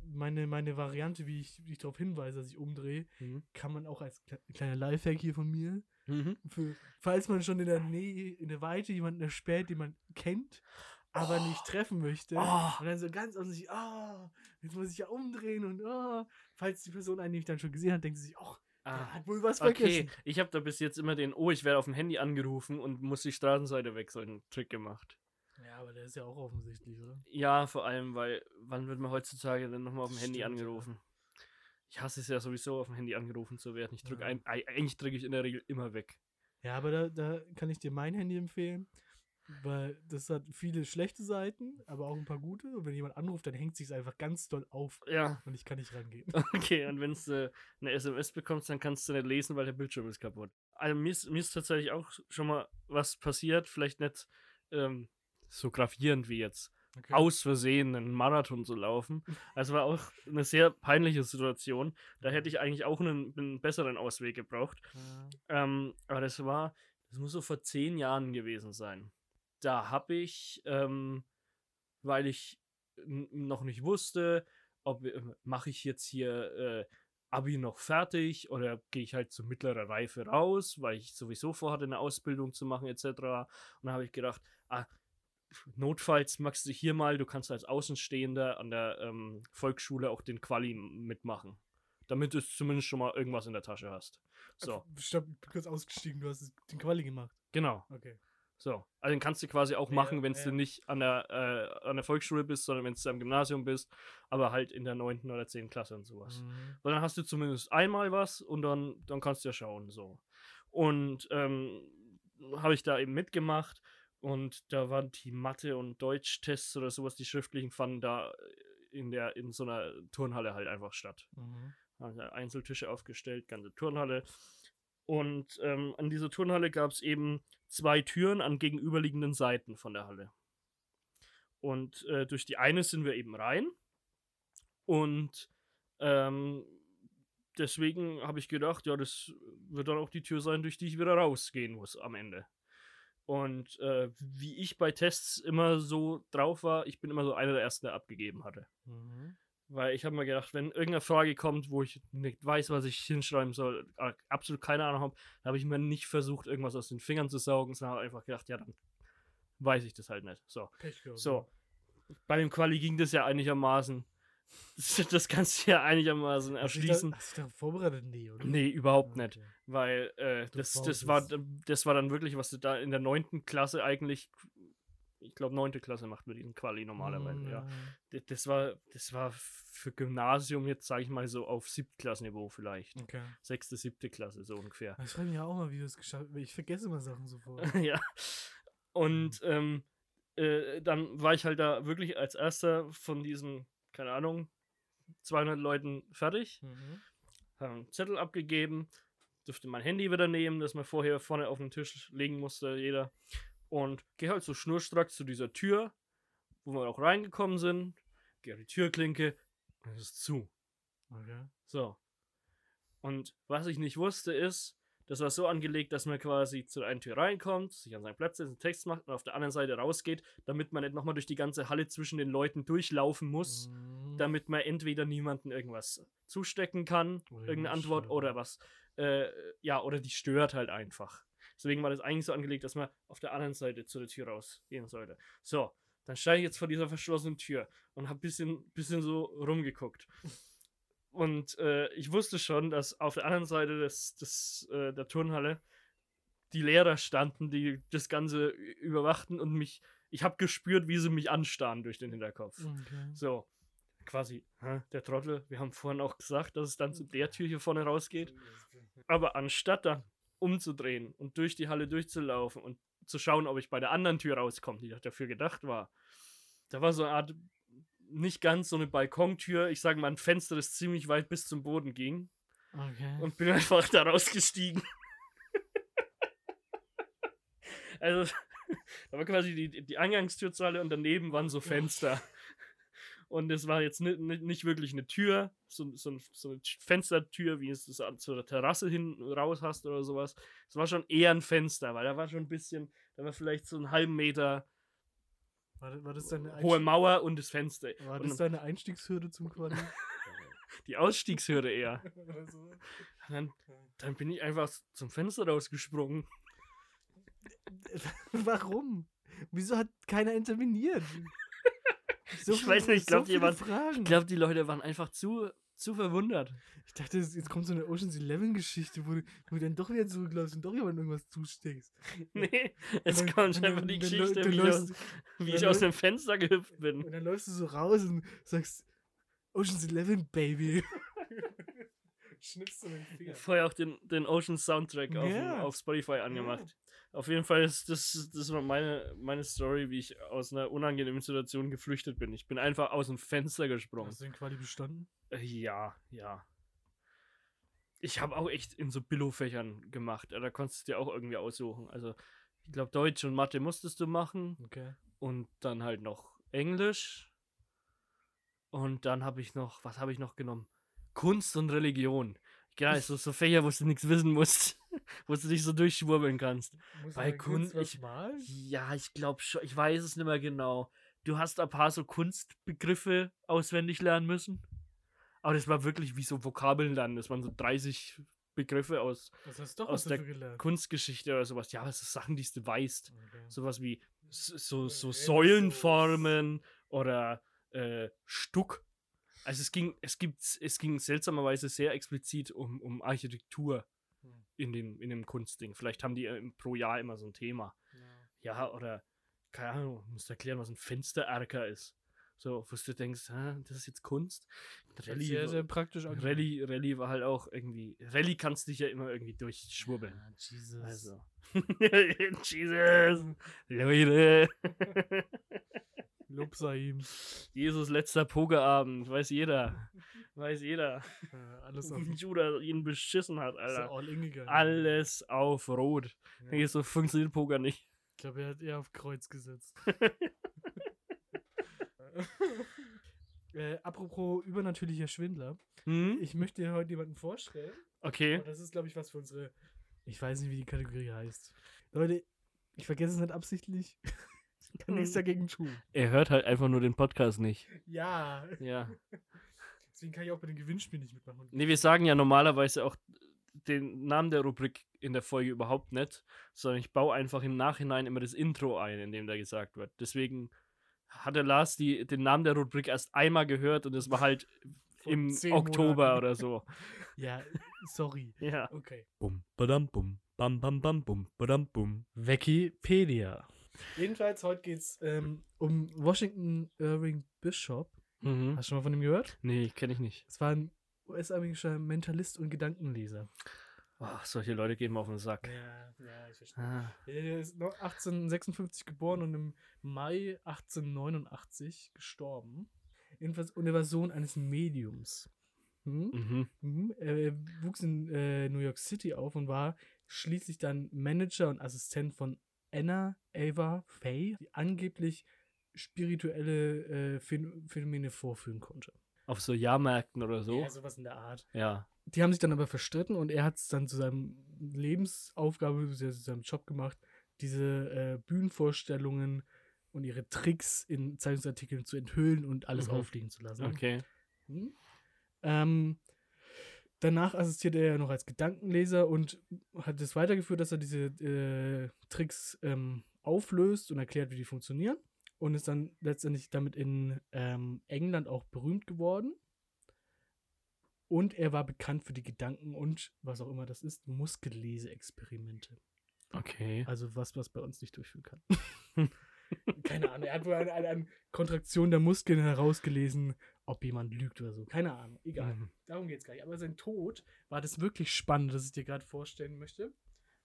meine, meine Variante, wie ich, wie ich darauf hinweise, dass ich umdrehe, Mhm. kann man auch als kle- kleiner Lifehack hier von mir, Mhm. für, falls man schon in der Nähe, in der Weite jemanden erspäht, den man kennt, aber nicht treffen möchte. Oh. Und dann so ganz offensichtlich, ah, jetzt muss ich ja umdrehen und ah, falls die Person einen nämlich dann schon gesehen hat, denkt sie sich, ach, Ah. hat wohl was Okay, vergessen. ich habe da bis jetzt immer den, oh, ich werde auf dem Handy angerufen und muss die Straßenseite weg, so einen Trick gemacht. Ja, aber der ist ja auch offensichtlich, oder? Ja, vor allem, weil, wann wird man heutzutage denn nochmal auf dem Handy stimmt, ja. angerufen? Ich hasse es ja sowieso, auf dem Handy angerufen zu werden. Ich drücke Ja. ein, ei- eigentlich drücke ich in der Regel immer weg. Ja, aber da, da kann ich dir mein Handy empfehlen, weil das hat viele schlechte Seiten, aber auch ein paar gute. Und wenn jemand anruft, dann hängt sich einfach ganz doll auf Ja, und ich kann nicht rangehen. (laughs) okay, und wenn du äh, eine SMS bekommst, dann kannst du nicht lesen, weil der Bildschirm ist kaputt. Also mir ist, mir ist tatsächlich auch schon mal was passiert, vielleicht nicht ähm, so gravierend wie jetzt, okay. aus Versehen einen Marathon zu laufen. (laughs) Also war auch eine sehr peinliche Situation. Da hätte ich eigentlich auch einen, einen besseren Ausweg gebraucht. Ja. Ähm, aber das war, das muss so vor zehn Jahren gewesen sein. Da habe ich, ähm, weil ich noch nicht wusste, ob äh, mache ich jetzt hier äh, Abi noch fertig oder gehe ich halt zu mittlerer Reife raus, weil ich sowieso vorhatte, eine Ausbildung zu machen etc. Und dann habe ich gedacht, ah, notfalls magst du hier mal, du kannst als Außenstehender an der ähm, Volksschule auch den Quali mitmachen. Damit du zumindest schon mal irgendwas in der Tasche hast. So. Stopp, ich bin kurz ausgestiegen, du hast den Quali gemacht. Genau. Okay. So, also den kannst du quasi auch ja, machen, wenn ja. du nicht an der, äh, an der Volksschule bist, sondern wenn du am Gymnasium bist, aber halt in der 9. oder 10. Klasse und sowas. Mhm. Weil dann hast du zumindest einmal was und dann, dann kannst du ja schauen, so. Und ähm, habe ich da eben mitgemacht und da waren die Mathe- und Deutschtests oder sowas, die schriftlichen fanden da in der, in so einer Turnhalle halt einfach statt. Mhm. Also Einzeltische aufgestellt, ganze Turnhalle. Und ähm, an dieser Turnhalle gab es eben zwei Türen an gegenüberliegenden Seiten von der Halle. Und äh, durch die eine sind wir eben rein. Und ähm, deswegen habe ich gedacht, ja, das wird dann auch die Tür sein, durch die ich wieder rausgehen muss am Ende. Und äh, wie ich bei Tests immer so drauf war, ich bin immer so einer der ersten, der abgegeben hatte. Mhm. Weil ich habe mir gedacht, wenn irgendeine Frage kommt, wo ich nicht weiß, was ich hinschreiben soll, absolut keine Ahnung habe, habe ich mir nicht versucht, irgendwas aus den Fingern zu saugen, sondern habe einfach gedacht, ja, dann weiß ich das halt nicht. So. so. Bei dem Quali ging das ja einigermaßen. Das, (laughs) das kannst du ja einigermaßen erschließen. Hast du da, vorbereitet? Nee, oder? Nee, überhaupt okay. nicht. Weil äh, das, das, war, das war dann wirklich, was du da in der neunten Klasse eigentlich ich glaube, neunte Klasse macht man diesen Quali normalerweise, mm, ja. Das war, das war für Gymnasium jetzt, sage ich mal, so auf Siebtklassenniveau vielleicht. Okay. Sechste, siebte Klasse, so ungefähr. Ich frage mich ja auch mal, wie du es geschafft hast. Ich vergesse immer Sachen sofort. (laughs) ja. Und ähm, äh, dann war ich halt da wirklich als erster von diesen, keine Ahnung, 200 Leuten fertig. Mhm. Haben einen Zettel abgegeben, durfte mein Handy wieder nehmen, das man vorher vorne auf den Tisch legen musste, jeder. Und gehe halt so schnurstracks zu dieser Tür, wo wir auch reingekommen sind. Gehe die Türklinke und es ist zu. Okay. So. Und was ich nicht wusste ist, das war so angelegt, dass man quasi zu einer Tür reinkommt, sich an seinen Platz setzt, einen Text macht und auf der anderen Seite rausgeht, damit man nicht nochmal durch die ganze Halle zwischen den Leuten durchlaufen muss, mhm. damit man entweder niemanden irgendwas zustecken kann, oh, irgendeine Antwort oder was, äh, ja, oder die stört halt einfach. Deswegen war das eigentlich so angelegt, dass man auf der anderen Seite zu der Tür rausgehen sollte. So, dann steige ich jetzt vor dieser verschlossenen Tür und habe ein bisschen, bisschen so rumgeguckt. Und äh, ich wusste schon, dass auf der anderen Seite des, des, äh, der Turnhalle die Lehrer standen, die das Ganze überwachten und mich, ich habe gespürt, wie sie mich anstarren durch den Hinterkopf. Okay. So, quasi, hä, der Trottel, wir haben vorhin auch gesagt, dass es dann zu der Tür hier vorne rausgeht. Aber anstatt dann umzudrehen und durch die Halle durchzulaufen und zu schauen, ob ich bei der anderen Tür rauskomme, die dafür gedacht war. Da war so eine Art, nicht ganz so eine Balkontür, ich sage mal ein Fenster, das ziemlich weit bis zum Boden ging. Okay. Und bin einfach da rausgestiegen. (laughs) also, (laughs) da war quasi die, die Eingangstür zur Halle und daneben waren so Fenster. Und es war jetzt nicht, wirklich eine Tür, so, so, so, eine Fenstertür, wie es das zur Terrasse hin raus hast oder sowas. Es war schon eher ein Fenster, weil da war schon ein bisschen, da war vielleicht so einen halben Meter war, war hohe Mauer und das Fenster. War das deine Einstiegshürde zum Quali? (laughs) Die Ausstiegshürde eher. (laughs) dann, dann bin ich einfach zum Fenster rausgesprungen. (laughs) Warum? Wieso hat keiner interveniert? So ich weiß nicht, ich glaube, so glaub, die Leute waren einfach zu, zu verwundert. Ich dachte, jetzt kommt so eine Ocean's Eleven Geschichte, wo, wo du dann doch wieder zurückläufst und doch jemand irgendwas zusteckst. (laughs) Nee, es dann, kommt einfach die Geschichte, wie, läufst, ich, aus, wie ich aus dem Fenster gehüpft bin. Und dann läufst du so raus und sagst, Ocean's Eleven, Baby. (laughs) Schnippst du den Finger. Vorher auch den, den Ocean Soundtrack auf, auf Spotify angemacht. Auf jeden Fall ist das, das war meine, meine Story, wie ich aus einer unangenehmen Situation geflüchtet bin. Ich bin einfach aus dem Fenster gesprungen. Hast du den Quali bestanden? Äh, ja, ja. Ich habe auch echt in so Billo-Fächern gemacht. Da konntest du dir auch irgendwie aussuchen. Also, ich glaube, Deutsch und Mathe musstest du machen. Okay. Und dann halt noch Englisch und dann habe ich noch, was habe ich noch genommen? Kunst und Religion. Ja, (laughs) so, so Fächer, wo du nichts wissen musst, (laughs) wo du dich so durchschwurbeln kannst. Muss Bei Kunst, ich- malen? Ja, ich glaube schon, ich weiß es nicht mehr genau. Du hast ein paar so Kunstbegriffe auswendig lernen müssen. Aber das war wirklich wie so Vokabeln lernen. Das waren so 30 Begriffe aus aus der. Kunstgeschichte oder sowas. Ja, das sind Sachen, die du weißt. Okay. Sowas wie so, Äh, so. Säulenformen oder äh, Stuck. Also es ging, es gibt, es ging seltsamerweise sehr explizit um, um Architektur Hm. in dem, in dem Kunstding. Vielleicht haben die äh, pro Jahr immer so ein Thema. Ja. Ja, oder, keine Ahnung, musst erklären, was ein Fenstererker ist. So, wo du denkst, hä, das ist jetzt Kunst. Rallye, sehr, war- sehr praktisch. Rallye, Rallye war halt auch irgendwie. Rallye kannst dich ja immer irgendwie durchschwurbeln. Ah, Jesus. Also. (laughs) Jesus! Leute! (laughs) Lob sei ihm. Jesus letzter Pokerabend, weiß jeder. Weiß jeder. Äh, alles auf Wie Judah ihn beschissen hat, ist er Alter. all in gegangen. Alles auf Rot. Ja. Hier so funktioniert Poker nicht. Ich glaube, er hat eher auf Kreuz gesetzt. (laughs) (laughs) äh, apropos übernatürlicher Schwindler. Hm? Ich möchte dir heute jemanden vorstellen. Okay. Und das ist, glaube ich, was für unsere. Ich weiß nicht, wie die Kategorie heißt. Leute, ich vergesse es nicht absichtlich. (laughs) (laughs) Ich kann nichts Hm. dagegen tun. Er hört halt einfach nur den Podcast nicht. Ja. Ja. (laughs) Deswegen kann ich auch bei den Gewinnspielen nicht mitmachen. Nee, wir sagen ja normalerweise auch den Namen der Rubrik in der Folge überhaupt nicht, sondern ich baue einfach im Nachhinein immer das Intro ein, in dem da gesagt wird. Deswegen hat der Lars die, den Namen der Rubrik erst einmal gehört und es war halt (laughs) im Oktober Monaten. oder so. Ja, sorry. Ja. Okay. Bum, badam, bum, bam, bam, bam, bum, badam, bum. Wikipedia. Jedenfalls, heute geht es ähm, um Washington Irving Bishop. Mhm. Hast du schon mal von ihm gehört? Nee, kenne ich nicht. Es war ein US-amerikanischer Mentalist und Gedankenleser. Ach, solche Leute gehen mir auf den Sack. Ja, ja, ich verstehe. Ah, Er ist noch 1856 geboren und im Mai 1889 gestorben. Jedenfalls, und er war Sohn eines Mediums. Hm? mhm. Mhm. Er wuchs in äh, New York City auf und war schließlich dann Manager und Assistent von Anna Ava Fay, die angeblich spirituelle äh, Phän- Phänomene vorführen konnte. Auf so Jahrmärkten oder so. Ja, sowas in der Art. Ja. Die haben sich dann aber verstritten und er hat es dann zu seinem Lebensaufgabe, zu seinem Job gemacht, diese äh, Bühnenvorstellungen und ihre Tricks in Zeitungsartikeln zu enthüllen und alles Mhm. aufliegen zu lassen. Okay. Mhm. Ähm, danach assistierte er noch als Gedankenleser und hat es weitergeführt, dass er diese äh, Tricks ähm, auflöst und erklärt, wie die funktionieren. Und ist dann letztendlich damit in ähm, England auch berühmt geworden. Und er war bekannt für die Gedanken und, was auch immer das ist, Muskellese-Experimente. Okay. Also was, was bei uns nicht durchführen kann. (laughs) Keine Ahnung. Er hat wohl eine, eine, eine Kontraktion der Muskeln herausgelesen, ob jemand lügt oder so. Keine Ahnung. Egal. Mhm. Darum geht es gar nicht. Aber sein Tod war das wirklich spannend, das ich dir gerade vorstellen möchte.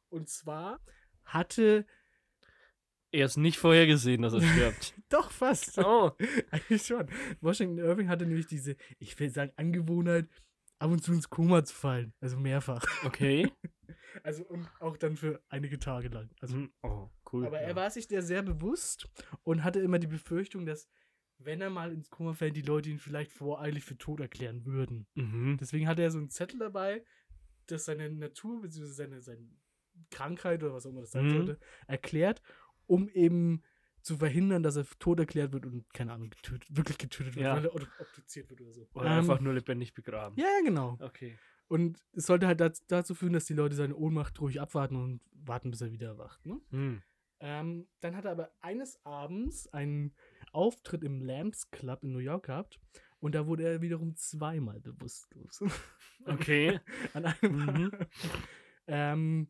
Und zwar hatte. Er ist nicht vorhergesehen, dass er stirbt. (laughs) Doch fast. oh. (laughs) Eigentlich schon. Washington Irving hatte nämlich diese, ich will sagen, Angewohnheit, ab und zu ins Koma zu fallen. Also mehrfach. Okay. (laughs) Also und auch dann für einige Tage lang. Also Mhm. Oh, cool. Aber ja. er war sich der sehr bewusst und hatte immer die Befürchtung, dass, wenn er mal ins Koma fällt, die Leute ihn vielleicht voreilig für tot erklären würden. Mhm. Deswegen hatte er so einen Zettel dabei, dass seine Natur bzw. Seine, seine Krankheit oder was auch immer das sein Mhm. sollte, erklärt, um eben zu verhindern, dass er tot erklärt wird und, keine Ahnung, getötet, wirklich getötet wird, Ja. weil er ob- obduziert wird oder so. Oder Ähm, einfach nur lebendig begraben. Ja, genau. Okay. Und es sollte halt daz- dazu führen, dass die Leute seine Ohnmacht ruhig abwarten und warten, bis er wieder erwacht. Ne? Hm. Ähm, dann hat er aber eines Abends einen Auftritt im Lambs Club in New York gehabt und da wurde er wiederum zweimal bewusstlos. (laughs) Okay. An einem Mhm. ähm,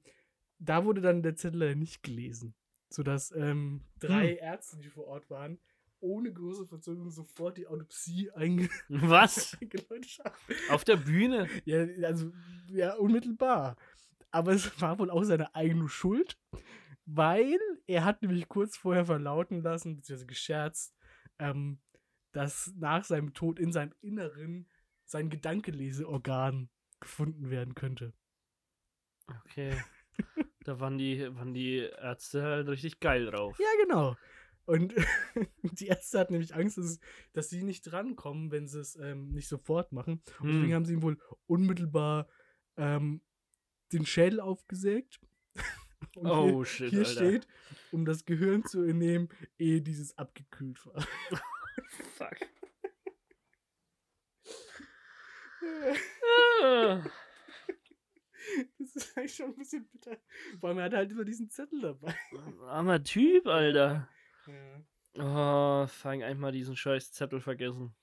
da wurde dann der Zettel nicht gelesen, sodass ähm, drei Hm. Ärzte, die vor Ort waren, ohne große Verzögerung sofort die Autopsie einge (laughs) Was? (laughs) Auf der Bühne? Ja, also, ja, unmittelbar. Aber es war wohl auch seine eigene Schuld, weil er hat nämlich kurz vorher verlauten lassen, beziehungsweise gescherzt, ähm, dass nach seinem Tod in seinem Inneren sein Gedankeleseorgan gefunden werden könnte. Okay. Da waren die, waren die Ärzte halt richtig geil drauf. Ja, genau. Und (laughs) die Ärzte hatten nämlich Angst, dass, dass sie nicht drankommen, wenn sie es ähm, nicht sofort machen. Und Hm. deswegen haben sie ihm wohl unmittelbar ähm, den Schädel aufgesägt. Und hier, Oh shit, hier Alter. steht, um das Gehirn zu entnehmen, ehe dieses abgekühlt war. Fuck. (laughs) Das ist eigentlich schon ein bisschen bitter. Vor allem, er hat halt immer diesen Zettel dabei. Armer Typ, Alter. Ja. Oh, fang einmal diesen scheiß Zettel vergessen.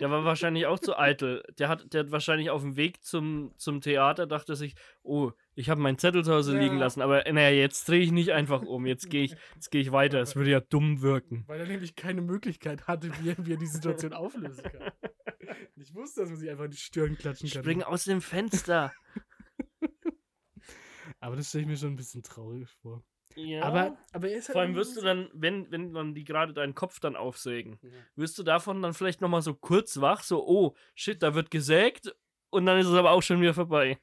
Der war wahrscheinlich auch zu eitel. Der hat, der hat wahrscheinlich auf dem Weg zum, zum Theater dachte sich, oh, ich habe meinen Zettel zu Hause liegen Ja. lassen, aber naja, jetzt drehe ich nicht einfach um. Jetzt gehe ich, jetzt gehe ich weiter. Es würde ja dumm wirken. Weil er nämlich keine Möglichkeit hatte, wie er, wie er die Situation auflösen kann. Ich wusste, dass man sich einfach in die Stirn klatschen kann. Spring aus dem Fenster. (laughs) Aber das stelle ich mir schon ein bisschen traurig vor. Ja. Aber, aber er ist halt vor allem wirst du dann, wenn, wenn dann die gerade deinen Kopf dann aufsägen, Ja. wirst du davon dann vielleicht nochmal so kurz wach, so, oh, shit, da wird gesägt und dann ist es aber auch schon wieder vorbei.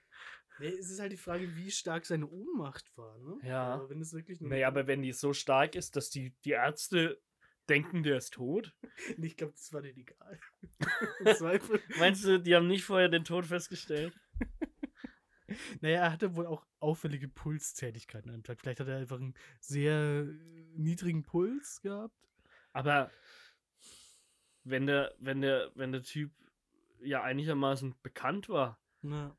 Nee, es ist halt die Frage, wie stark seine Ohnmacht war, ne? Ja. Aber wenn es wirklich nur. Naja, aber wenn die so stark ist, dass die, die Ärzte denken, der ist tot. Nee, (laughs) ich glaube, das war denen egal. (laughs) Meinst du, die haben nicht vorher den Tod festgestellt? (laughs) (laughs) Naja, er hatte wohl auch auffällige Pulstätigkeiten am Tag. Vielleicht hat er einfach einen sehr äh, niedrigen Puls gehabt. Aber wenn der, wenn der, wenn der Typ ja einigermaßen bekannt war, Na,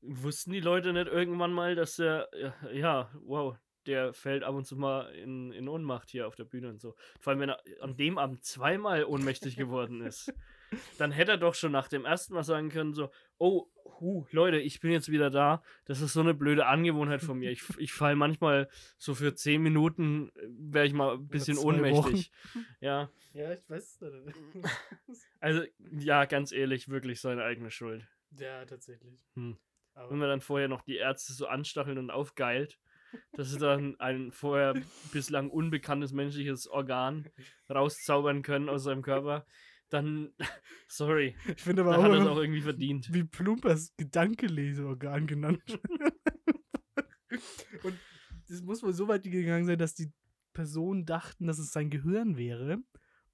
wussten die Leute nicht irgendwann mal, dass der, ja, ja, wow, der fällt ab und zu mal in, in Ohnmacht hier auf der Bühne und so. Vor allem, wenn er an dem Abend zweimal ohnmächtig geworden ist, (laughs) dann hätte er doch schon nach dem ersten Mal sagen können, so, oh, hu, Leute, ich bin jetzt wieder da. Das ist so eine blöde Angewohnheit von mir. Ich, (laughs) ich fall manchmal so für zehn Minuten, wäre ich mal ein bisschen ohnmächtig. (laughs) Ja, ja, ich weiß es nicht. (laughs) also, ja, ganz ehrlich, wirklich seine eigene Schuld. ja, tatsächlich. Hm. Aber wenn man dann vorher noch die Ärzte so anstacheln und aufgeilt, dass sie dann ein vorher bislang unbekanntes menschliches Organ rauszaubern können aus seinem Körper, dann, (laughs) sorry, ich finde aber dann auch, hat er es auch irgendwie verdient. wie Plumpers Gedankeleseorgan genannt. (laughs) Und das muss wohl so weit gegangen sein, dass die Personen dachten, dass es sein Gehirn wäre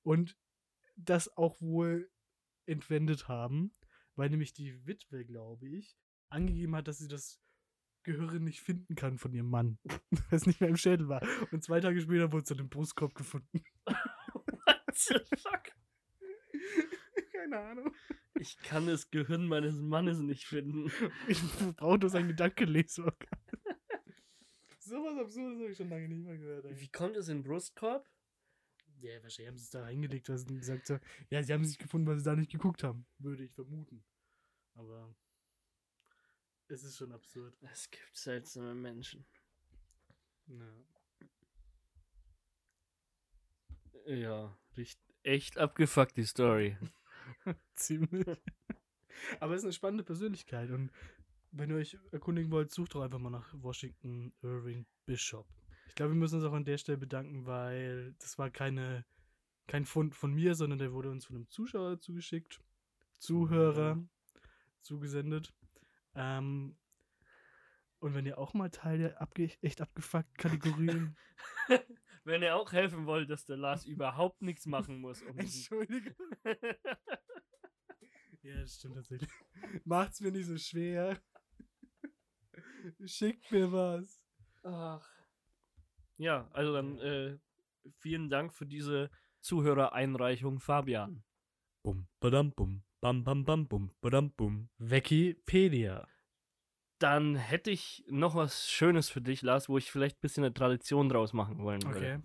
und das auch wohl entwendet haben, weil nämlich die Witwe, glaube ich, angegeben hat, dass sie das Gehirn nicht finden kann von ihrem Mann, (laughs) weil es nicht mehr im Schädel war. Und zwei Tage später wurde es dann im Brustkorb gefunden. What the fuck? (laughs) Keine Ahnung. Ich kann das Gehirn meines Mannes nicht finden. (laughs) Ich brauche nur sein Gedankeleseorgan. (laughs) so was Absurdes habe ich schon lange nicht mehr gehört. ey. Wie kommt es in den Brustkorb? Ja, wahrscheinlich haben sie es da reingelegt, weil sie gesagt haben, ja, sie haben es nicht gefunden, weil sie da nicht geguckt haben, würde ich vermuten. Aber es ist schon absurd. Es gibt seltsame Menschen. Ja. Ja, richtig, echt abgefuckt, die Story. (laughs) Ziemlich. Aber es ist eine spannende Persönlichkeit und wenn ihr euch erkundigen wollt, sucht doch einfach mal nach Washington Irving Bishop. Ich glaube, wir müssen uns auch an der Stelle bedanken, weil das war keine, kein Fund von mir, sondern der wurde uns von einem Zuschauer zugeschickt, Zuhörer zugesendet. Ähm, und wenn ihr auch mal Teil der abge echt abgefuckten (laughs) Kategorien. Wenn ihr auch helfen wollt, dass der Lars (laughs) überhaupt nichts machen muss, um Entschuldigung. (laughs) Ja, das stimmt tatsächlich. Macht's mir nicht so schwer. Schickt mir was. Ach. Ja, also dann äh, vielen Dank für diese Zuhörereinreichung, Fabian. Bum, badam, bum, bam, bam, bam, bum, badam, bum. Wikipedia. Dann hätte ich noch was Schönes für dich, Lars, wo ich vielleicht ein bisschen eine Tradition draus machen wollen würde. Okay.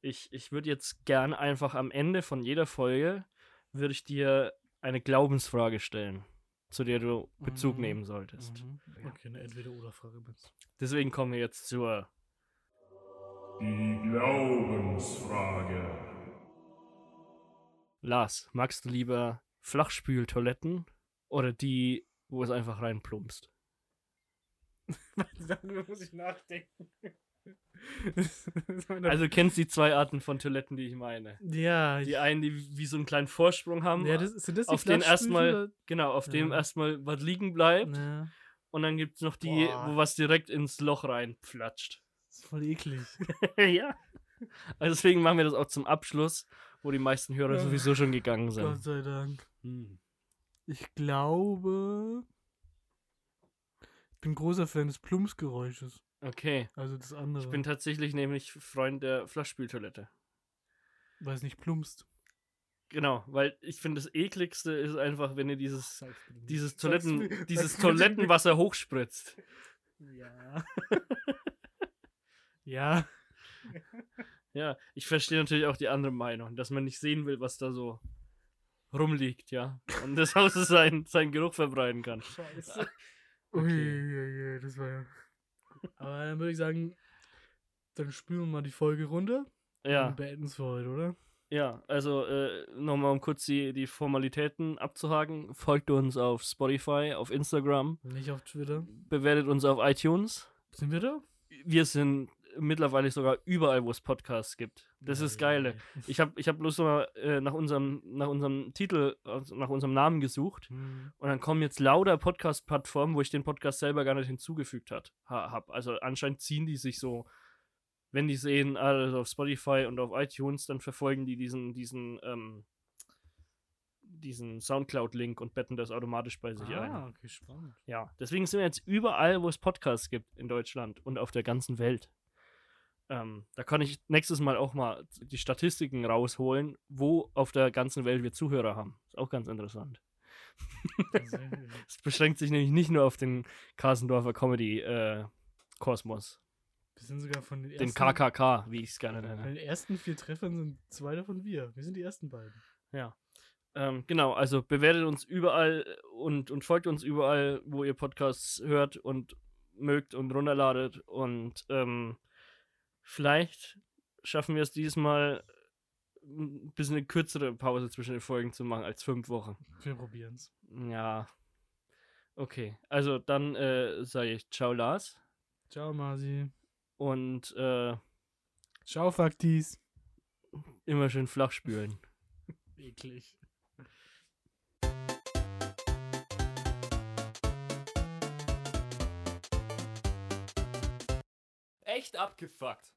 Ich, ich würde jetzt gern einfach am Ende von jeder Folge, würde ich dir eine Glaubensfrage stellen, zu der du Bezug Mhm. nehmen solltest. Mhm. Okay, eine Entweder-Oder-Frage. Deswegen kommen wir jetzt zur Die Glaubensfrage. Lars. Magst du lieber Flachspültoiletten oder die, wo es einfach reinplumpst? (laughs) Darüber muss ich nachdenken. (laughs) Also du kennst die zwei Arten von Toiletten, die ich meine. ja, Die einen, die wie so einen kleinen Vorsprung haben, ja das, sind das die auf den erstmal, genau, auf dem Ja. erstmal was liegen bleibt. Ja, Und dann gibt es noch die, Boah. wo was direkt ins Loch reinflatscht. das ist voll eklig. (laughs) ja. Also deswegen machen wir das auch zum Abschluss, wo die meisten Hörer Ja. sowieso schon gegangen sind. Gott sei Dank. Hm. Ich glaube. Ich bin großer Fan des Plumpsgeräusches. Okay. Also das andere. Ich bin tatsächlich nämlich Freund der Flaschspültoilette. weil es nicht plumpst. Genau, weil ich finde, das ekligste ist einfach, wenn ihr dieses, dieses, Toiletten, dieses. Toilettenwasser hochspritzt. Ja. (laughs) ja. Ja, ich verstehe natürlich auch die andere Meinung, dass man nicht sehen will, was da so rumliegt, ja. Und das Haus (laughs) seinen, seinen Geruch verbreiten kann. Scheiße. Uiuiui, das war ja. Aber dann würde ich sagen, dann spülen wir mal die Folge runter. Ja, Und beenden es für heute, oder? ja, also äh, nochmal um kurz die, die Formalitäten abzuhaken. Folgt uns auf Spotify, auf Instagram, Nicht auf Twitter. bewertet uns auf iTunes. Sind wir da? Wir sind mittlerweile sogar überall, wo es Podcasts gibt. Das ist das Geile. Ich habe ich hab bloß mal äh, nach, unserem, nach unserem Titel, also nach unserem Namen gesucht. Hm. Und dann kommen jetzt lauter Podcast-Plattformen, wo ich den Podcast selber gar nicht hinzugefügt hat, habe. Also anscheinend ziehen die sich so, wenn die sehen, also auf Spotify und auf iTunes, dann verfolgen die diesen, diesen, ähm, diesen Soundcloud-Link und betten das automatisch bei sich ein. Ah, okay, spannend. Ja, deswegen sind wir jetzt überall, wo es Podcasts gibt in Deutschland und auf der ganzen Welt. Ähm, da kann ich nächstes Mal auch mal die Statistiken rausholen, wo auf der ganzen Welt wir Zuhörer haben. Ist auch ganz interessant. (laughs) Es beschränkt sich nämlich nicht nur auf den Kasendorfer Comedy-Kosmos. Wir sind sogar von den den ersten, KKK, wie ich es gerne Von nenne. den ersten vier Treffern sind zwei davon wir. Wir sind die ersten beiden. Ja. Ähm, genau, also bewertet uns überall und, und folgt uns überall, wo ihr Podcasts hört und mögt und runterladet. Und ähm, vielleicht schaffen wir es diesmal, ein bisschen eine kürzere Pause zwischen den Folgen zu machen als fünf Wochen. Wir probieren's. Ja. Okay, also dann äh, sage ich Ciao Lars Ciao, Masi. und äh, Ciao, Faktis. immer schön flach spülen. Eklig. Echt abgefuckt.